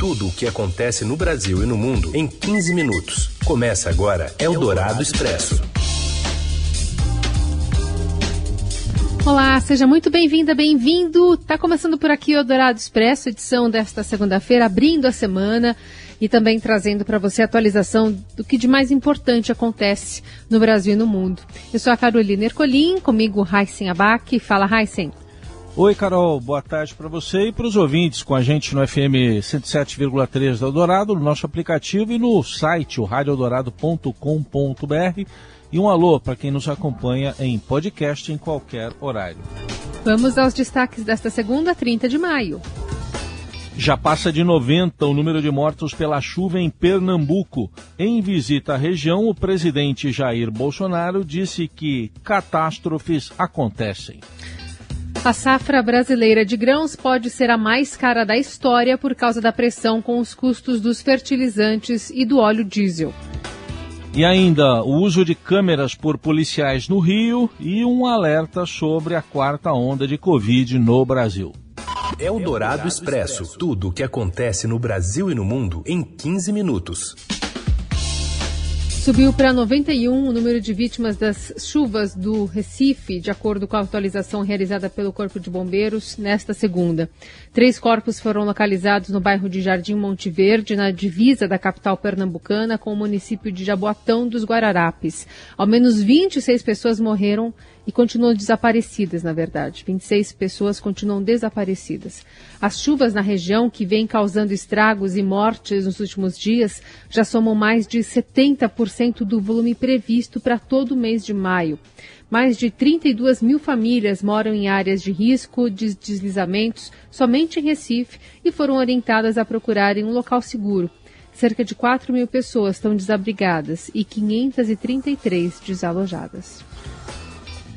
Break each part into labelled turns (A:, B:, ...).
A: Tudo o que acontece no Brasil e no mundo em 15 minutos. Começa agora Eldorado Expresso.
B: Olá, seja muito bem-vinda, bem-vindo. Tá começando por aqui o Eldorado Expresso, edição desta segunda-feira, abrindo a semana e também trazendo para você a atualização do que de mais importante acontece no Brasil e no mundo. Eu sou a Carolina Ercolim, comigo Heisen Abac. Fala, Heisen.
C: Oi, Carol, boa tarde para você e para os ouvintes com a gente no FM 107,3 da Eldorado, no nosso aplicativo e no site, o radioeldorado.com.br. E um alô para quem nos acompanha em podcast em qualquer horário.
B: Vamos aos destaques desta segunda, 30 de maio.
C: Já passa de 90 o número de mortos pela chuva em Pernambuco. Em visita à região, o presidente Jair Bolsonaro disse que catástrofes acontecem.
B: A safra brasileira de grãos pode ser a mais cara da história por causa da pressão com os custos dos fertilizantes e do óleo diesel.
C: E ainda o uso de câmeras por policiais no Rio e um alerta sobre a quarta onda de Covid no Brasil.
A: É o Dourado Expresso. Tudo o que acontece no Brasil e no mundo em 15 minutos.
B: Subiu para 91 o número de vítimas das chuvas do Recife, de acordo com a atualização realizada pelo Corpo de Bombeiros nesta segunda. Três corpos foram localizados no bairro de Jardim Monte Verde, na divisa da capital pernambucana com o município de Jaboatão dos Guararapes. Ao menos 26 pessoas morreram e continuam desaparecidas, na verdade. 26 pessoas continuam desaparecidas. As chuvas na região, que vêm causando estragos e mortes nos últimos dias, já somam mais de 70% do volume previsto para todo o mês de maio. Mais de 32 mil famílias moram em áreas de risco de deslizamentos somente em Recife e foram orientadas a procurarem um local seguro. Cerca de 4 mil pessoas estão desabrigadas e 533 desalojadas.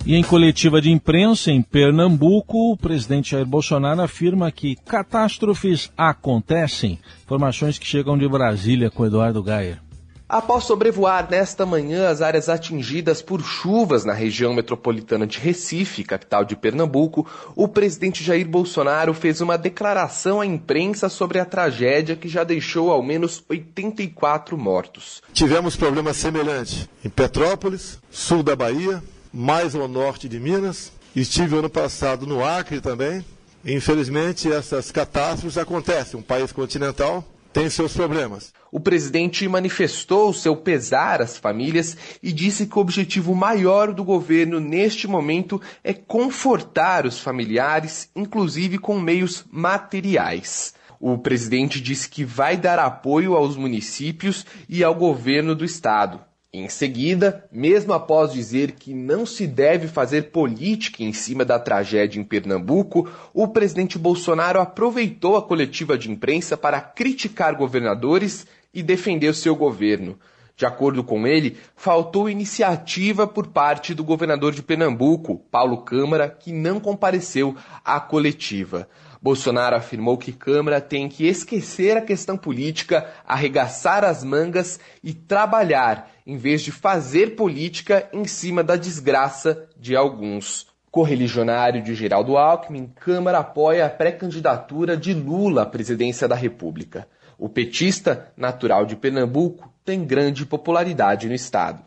C: E em coletiva de imprensa em Pernambuco, o presidente Jair Bolsonaro afirma que catástrofes acontecem. Informações que chegam de Brasília com Eduardo Gaia.
D: Após sobrevoar nesta manhã as áreas atingidas por chuvas na região metropolitana de Recife, capital de Pernambuco, o presidente Jair Bolsonaro fez uma declaração à imprensa sobre a tragédia que já deixou ao menos 84 mortos.
E: Tivemos problemas semelhantes em Petrópolis, sul da Bahia, mais ao norte de Minas. Estive ano passado no Acre também. Infelizmente, essas catástrofes acontecem. Um país continental tem seus problemas.
D: O presidente manifestou seu pesar às famílias e disse que o objetivo maior do governo neste momento é confortar os familiares, inclusive com meios materiais. O presidente disse que vai dar apoio aos municípios e ao governo do estado. Em seguida, mesmo após dizer que não se deve fazer política em cima da tragédia em Pernambuco, o presidente Bolsonaro aproveitou a coletiva de imprensa para criticar governadores e defender seu governo. De acordo com ele, faltou iniciativa por parte do governador de Pernambuco, Paulo Câmara, que não compareceu à coletiva. Bolsonaro afirmou que Câmara tem que esquecer a questão política, arregaçar as mangas e trabalhar, em vez de fazer política em cima da desgraça de alguns. Correligionário de Geraldo Alckmin, Câmara apoia a pré-candidatura de Lula à presidência da República. O petista, natural de Pernambuco, tem grande popularidade no estado.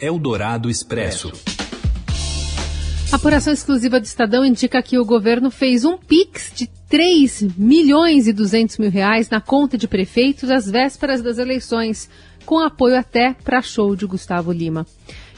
A: Eldorado Expresso.
B: Apuração exclusiva do Estadão indica que o governo fez um PIX de 3 milhões e 200 mil reais na conta de prefeitos às vésperas das eleições, com apoio até para show de Gustavo Lima.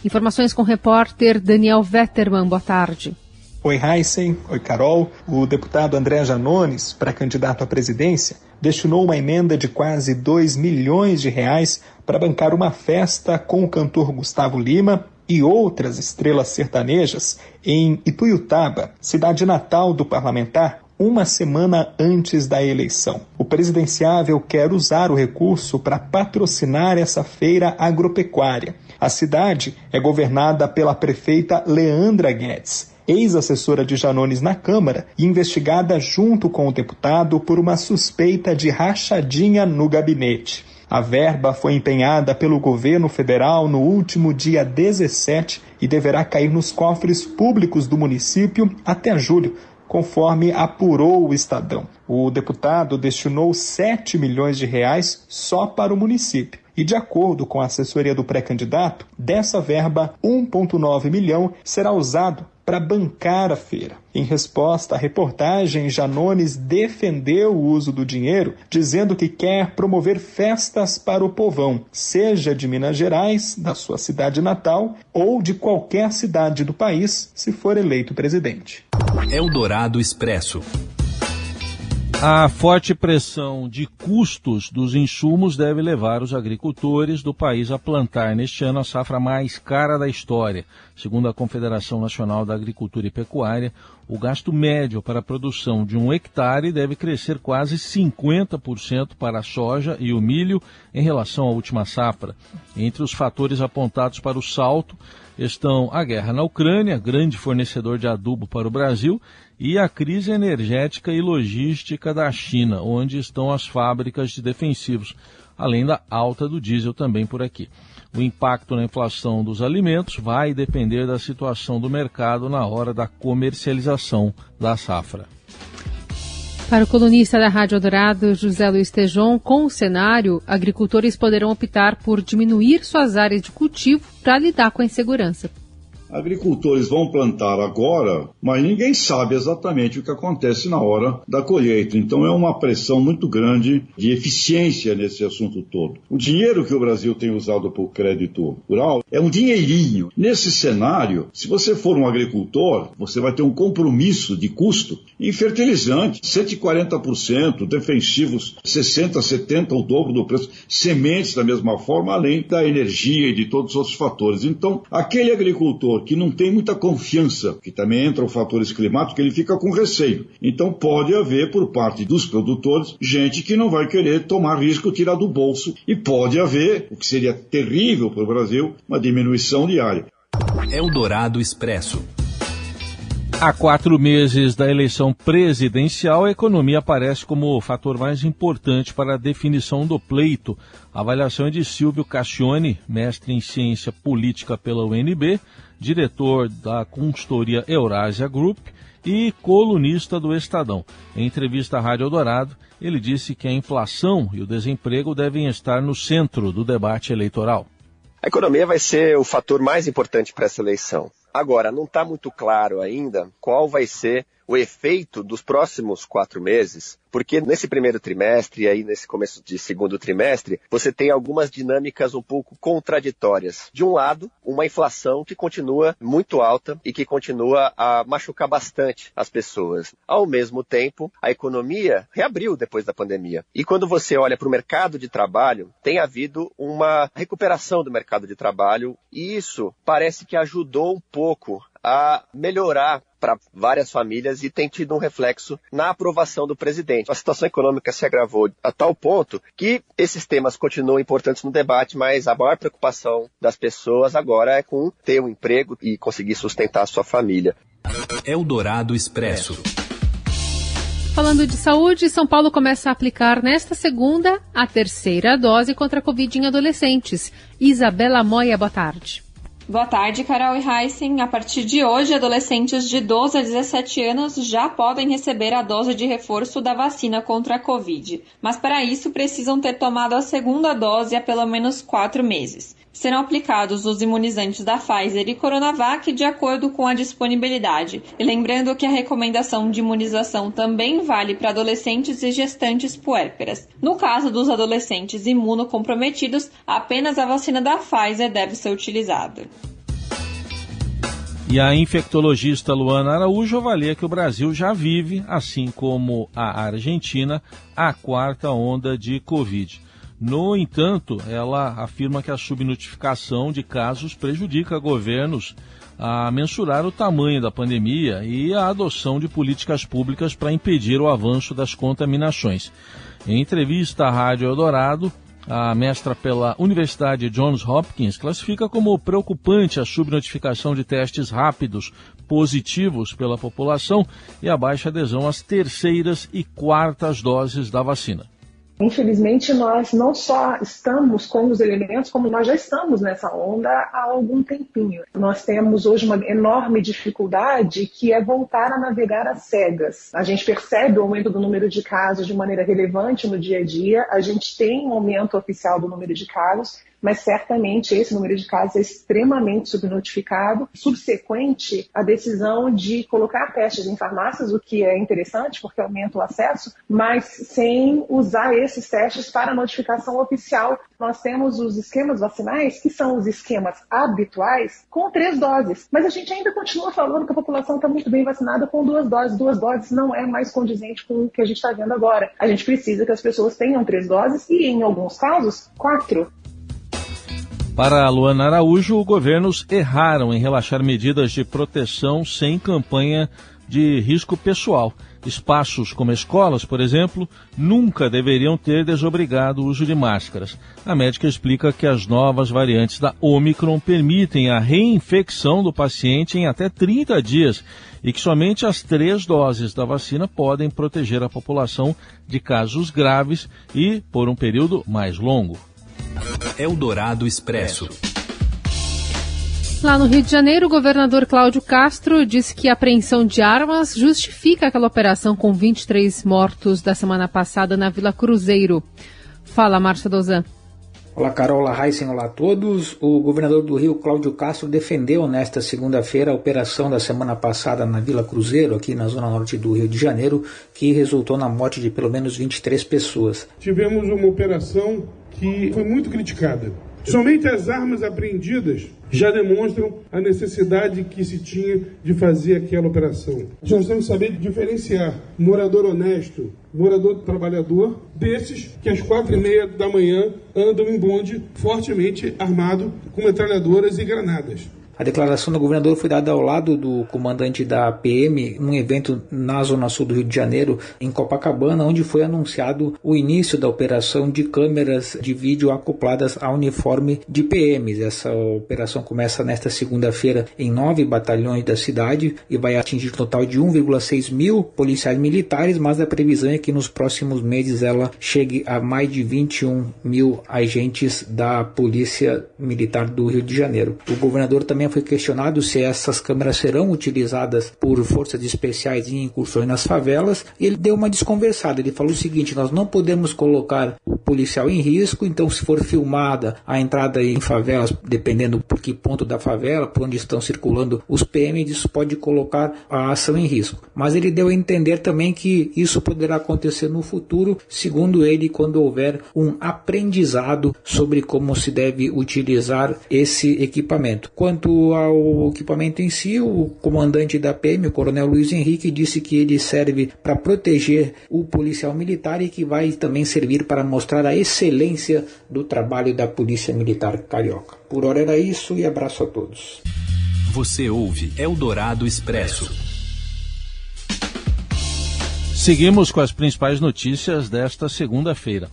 B: Informações com o repórter Daniel Vetterman. Boa tarde.
F: Oi, Heisen. Oi, Carol. O deputado André Janones, pré-candidato à presidência, destinou uma emenda de quase 2 milhões de reais para bancar uma festa com o cantor Gustavo Lima e outras estrelas sertanejas em Ituiutaba, cidade natal do parlamentar, uma semana antes da eleição. O presidenciável quer usar o recurso para patrocinar essa feira agropecuária. A cidade é governada pela prefeita Leandra Guedes, ex-assessora de Janones na Câmara e investigada junto com o deputado por uma suspeita de rachadinha no gabinete. A verba foi empenhada pelo governo federal no último dia 17 e deverá cair nos cofres públicos do município até julho, conforme apurou o Estadão. O deputado destinou 7 milhões de reais só para o município. E de acordo com a assessoria do pré-candidato, dessa verba, 1,9 milhão será usado para bancar a feira. Em resposta à reportagem, Janones defendeu o uso do dinheiro, dizendo que quer promover festas para o povão, seja de Minas Gerais, da sua cidade natal, ou de qualquer cidade do país, se for eleito presidente.
A: Eldorado Expresso.
C: A forte pressão de custos dos insumos deve levar os agricultores do país a plantar neste ano a safra mais cara da história. Segundo a Confederação Nacional da Agricultura e Pecuária, o gasto médio para a produção de um hectare deve crescer quase 50% para a soja e o milho em relação à última safra. Entre os fatores apontados para o salto estão a guerra na Ucrânia, grande fornecedor de adubo para o Brasil, e a crise energética e logística da China, onde estão as fábricas de defensivos, além da alta do diesel também por aqui. O impacto na inflação dos alimentos vai depender da situação do mercado na hora da comercialização da safra.
B: Para o colunista da Rádio Dourado, José Luiz Tejon, com o cenário, agricultores poderão optar por diminuir suas áreas de cultivo para lidar com a insegurança
G: agricultores vão plantar agora, mas ninguém sabe exatamente o que acontece na hora da colheita. Então é uma pressão muito grande de eficiência nesse assunto todo. O dinheiro que o Brasil tem usado para o crédito rural é um dinheirinho. Nesse cenário, se você for um agricultor, você vai ter um compromisso de custo em fertilizante, 140%, defensivos 60, 70, o dobro do preço, sementes da mesma forma, além da energia e de todos os outros fatores. Então, aquele agricultor que não tem muita confiança, que também entra o fatores climáticos, ele fica com receio. Então pode haver, por parte dos produtores, gente que não vai querer tomar risco, tirar do bolso. E pode haver, o que seria terrível para o Brasil, uma diminuição diária.
A: Eldorado Expresso.
C: Há quatro meses da eleição presidencial, a economia aparece como o fator mais importante para a definição do pleito. A avaliação é de Silvio Cassione, mestre em ciência política pela UNB, diretor da consultoria Eurásia Group e colunista do Estadão. Em entrevista à Rádio Eldorado, ele disse que a inflação e o desemprego devem estar no centro do debate eleitoral.
H: A economia vai ser o fator mais importante para essa eleição. Agora, não está muito claro ainda qual vai ser o efeito dos próximos quatro meses, porque nesse primeiro trimestre e aí nesse começo de segundo trimestre, você tem algumas dinâmicas um pouco contraditórias. De um lado, uma inflação que continua muito alta e que continua a machucar bastante as pessoas. Ao mesmo tempo, a economia reabriu depois da pandemia. E quando você olha para o mercado de trabalho, tem havido uma recuperação do mercado de trabalho e isso parece que ajudou um pouco a melhorar para várias famílias e tem tido um reflexo na aprovação do presidente. A situação econômica se agravou a tal ponto que esses temas continuam importantes no debate, mas a maior preocupação das pessoas agora é com ter um emprego e conseguir sustentar a sua família.
A: Eldorado Expresso.
B: Falando de saúde, São Paulo começa a aplicar nesta segunda a terceira dose contra a Covid em adolescentes. Isabela Moia, boa tarde.
I: Boa tarde, Carol e Heisen. A partir de hoje, adolescentes de 12 a 17 anos já podem receber a dose de reforço da vacina contra a Covid. Mas para isso precisam ter tomado a segunda dose há pelo menos quatro meses serão aplicados os imunizantes da Pfizer e Coronavac de acordo com a disponibilidade. E lembrando que a recomendação de imunização também vale para adolescentes e gestantes puérperas. No caso dos adolescentes imunocomprometidos, apenas a vacina da Pfizer deve ser utilizada.
C: E a infectologista Luana Araújo avalia que o Brasil já vive, assim como a Argentina, a quarta onda de Covid. No entanto, ela afirma que a subnotificação de casos prejudica governos a mensurar o tamanho da pandemia e a adoção de políticas públicas para impedir o avanço das contaminações. Em entrevista à Rádio Eldorado, a mestra pela Universidade Johns Hopkins classifica como preocupante a subnotificação de testes rápidos positivos pela população e a baixa adesão às terceiras e quartas doses da vacina.
J: Infelizmente, nós não só estamos com os elementos, como nós já estamos nessa onda há algum tempinho. Nós temos hoje uma enorme dificuldade que é voltar a navegar às cegas. A gente percebe o aumento do número de casos de maneira relevante no dia a dia, a gente tem um aumento oficial do número de casos, mas certamente esse número de casos é extremamente subnotificado. Subsequente, a decisão de colocar testes em farmácias, o que é interessante porque aumenta o acesso, mas sem usar esses testes para notificação oficial. Nós temos os esquemas vacinais, que são os esquemas habituais, com três doses, mas a gente ainda continua falando que a população está muito bem vacinada com duas doses. Duas doses não é mais condizente com o que a gente está vendo agora. A gente precisa que as pessoas tenham três doses e, em alguns casos, quatro.
C: Para Luana Araújo, governos erraram em relaxar medidas de proteção sem campanha de risco pessoal. Espaços como escolas, por exemplo, nunca deveriam ter desobrigado o uso de máscaras. A médica explica que as novas variantes da Omicron permitem a reinfecção do paciente em até 30 dias e que somente as três doses da vacina podem proteger a população de casos graves e por um período mais longo.
A: Eldorado Expresso.
B: Lá no Rio de Janeiro, o governador Cláudio Castro disse que a apreensão de armas justifica aquela operação com 23 mortos da semana passada na Vila Cruzeiro. Fala, Márcia Dozan.
K: Olá, Carol, olá, Heisen, olá a todos. O governador do Rio, Cláudio Castro, defendeu nesta segunda-feira a operação da semana passada na Vila Cruzeiro, aqui na zona norte do Rio de Janeiro, que resultou na morte de pelo menos 23 pessoas.
L: Tivemos uma operação que foi muito criticada. Somente as armas apreendidas já demonstram a necessidade que se tinha de fazer aquela operação. Nós temos que saber diferenciar morador honesto, morador trabalhador, desses que às quatro e meia da manhã andam em bonde fortemente armado com metralhadoras e granadas.
K: A declaração do governador foi dada ao lado do comandante da PM, num evento na Zona Sul do Rio de Janeiro, em Copacabana, onde foi anunciado o início da operação de câmeras de vídeo acopladas ao uniforme de PMs. Essa operação começa nesta segunda-feira em nove batalhões da cidade e vai atingir um total de 1,6 mil policiais militares, mas a previsão é que nos próximos meses ela chegue a mais de 21 mil agentes da Polícia Militar do Rio de Janeiro. O governador também foi questionado se essas câmeras serão utilizadas por forças especiais em incursões nas favelas. Ele deu uma desconversada. Ele falou o seguinte: nós não podemos colocar o policial em risco, então, se for filmada a entrada em favelas, dependendo por que ponto da favela, por onde estão circulando os PMs, isso pode colocar a ação em risco. Mas ele deu a entender também que isso poderá acontecer no futuro, segundo ele, quando houver um aprendizado sobre como se deve utilizar esse equipamento. Quanto ao equipamento em si, o comandante da PM, o coronel Luiz Henrique, disse que ele serve para proteger o policial militar e que vai também servir para mostrar a excelência do trabalho da Polícia Militar Carioca. Por hora era isso e abraço a todos.
A: Você ouve Eldorado Expresso.
C: Seguimos com as principais notícias desta segunda-feira.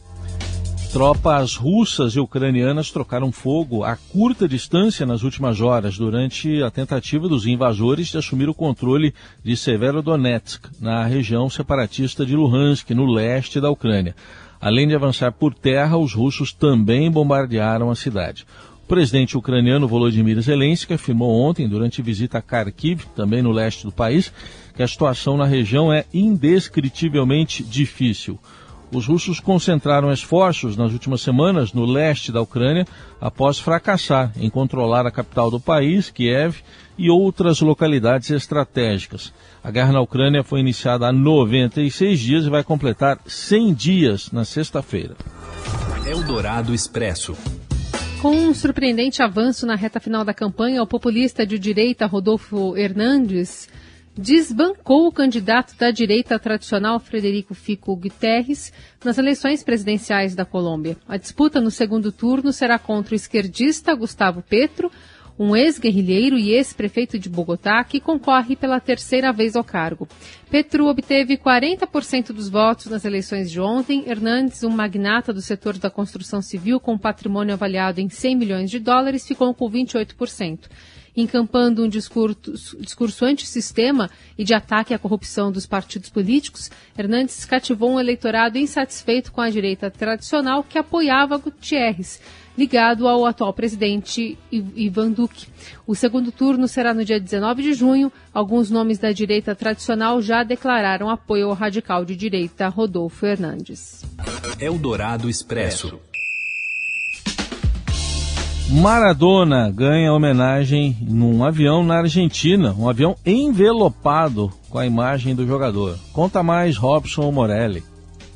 C: Tropas russas e ucranianas trocaram fogo a curta distância nas últimas horas durante a tentativa dos invasores de assumir o controle de Severodonetsk, na região separatista de Luhansk, no leste da Ucrânia. Além de avançar por terra, os russos também bombardearam a cidade. O presidente ucraniano Volodymyr Zelensky afirmou ontem, durante visita a Kharkiv, também no leste do país, que a situação na região é indescritivelmente difícil. Os russos concentraram esforços nas últimas semanas no leste da Ucrânia após fracassar em controlar a capital do país, Kiev, e outras localidades estratégicas. A guerra na Ucrânia foi iniciada há 96 dias e vai completar 100 dias na sexta-feira.
A: Eldorado Expresso.
B: Com um surpreendente avanço na reta final da campanha, o populista de direita Rodolfo Hernandes desbancou o candidato da direita tradicional Frederico Fico Guterres nas eleições presidenciais da Colômbia. A disputa no segundo turno será contra o esquerdista Gustavo Petro, um ex-guerrilheiro e ex-prefeito de Bogotá, que concorre pela terceira vez ao cargo. Petro obteve 40% dos votos nas eleições de ontem. Hernandes, um magnata do setor da construção civil com patrimônio avaliado em 100 milhões de dólares, ficou com 28%. Encampando um discurso, discurso antissistema e de ataque à corrupção dos partidos políticos, Hernandes cativou um eleitorado insatisfeito com a direita tradicional que apoiava Gutierrez, ligado ao atual presidente Ivan Duque. O segundo turno será no dia 19 de junho. Alguns nomes da direita tradicional já declararam apoio ao radical de direita Rodolfo Hernandes.
A: Eldorado Expresso.
C: Maradona ganha homenagem num avião na Argentina, um avião envelopado com a imagem do jogador. Conta mais, Robson Morelli.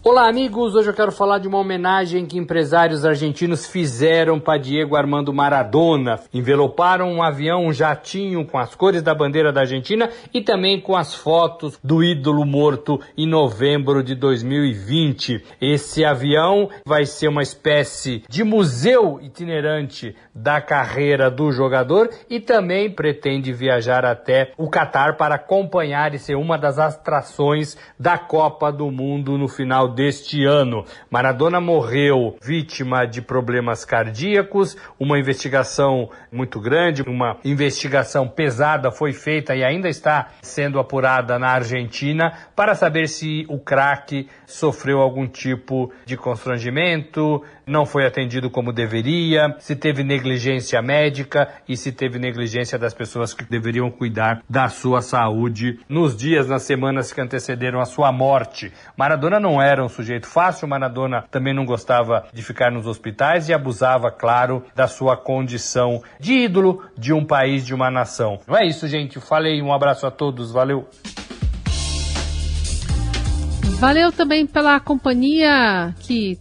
M: Olá, amigos. Hoje eu quero falar de uma homenagem que empresários argentinos fizeram para Diego Armando Maradona. Enveloparam um avião, um jatinho com as cores da bandeira da Argentina e também com as fotos do ídolo morto em novembro de 2020. Esse avião vai ser uma espécie de museu itinerante da carreira do jogador e também pretende viajar até o Catar para acompanhar e ser uma das atrações da Copa do Mundo no final deste ano. Maradona morreu vítima de problemas cardíacos, uma investigação muito grande, uma investigação pesada foi feita e ainda está sendo apurada na Argentina para saber se o craque sofreu algum tipo de constrangimento, não foi atendido como deveria, se teve negligência médica e se teve negligência das pessoas que deveriam cuidar da sua saúde nos dias, nas semanas que antecederam a sua morte. Maradona não um sujeito fácil, Maradona também não gostava de ficar nos hospitais e abusava, claro, da sua condição de ídolo de um país, de uma nação. Não é isso, gente. Falei, um abraço a todos, valeu.
B: Valeu também pela companhia que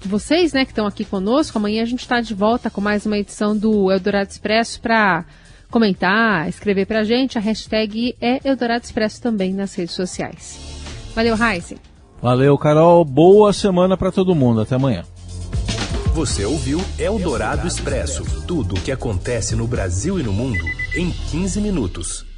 B: vocês, né, que estão aqui conosco. Amanhã a gente está de volta com mais uma edição do Eldorado Expresso para comentar, escrever para a gente. A hashtag é Eldorado Expresso também nas redes sociais. Valeu, Heisen.
C: Valeu, Carol. Boa semana para todo mundo. Até amanhã.
A: Você ouviu Eldorado Expresso tudo o que acontece no Brasil e no mundo em 15 minutos.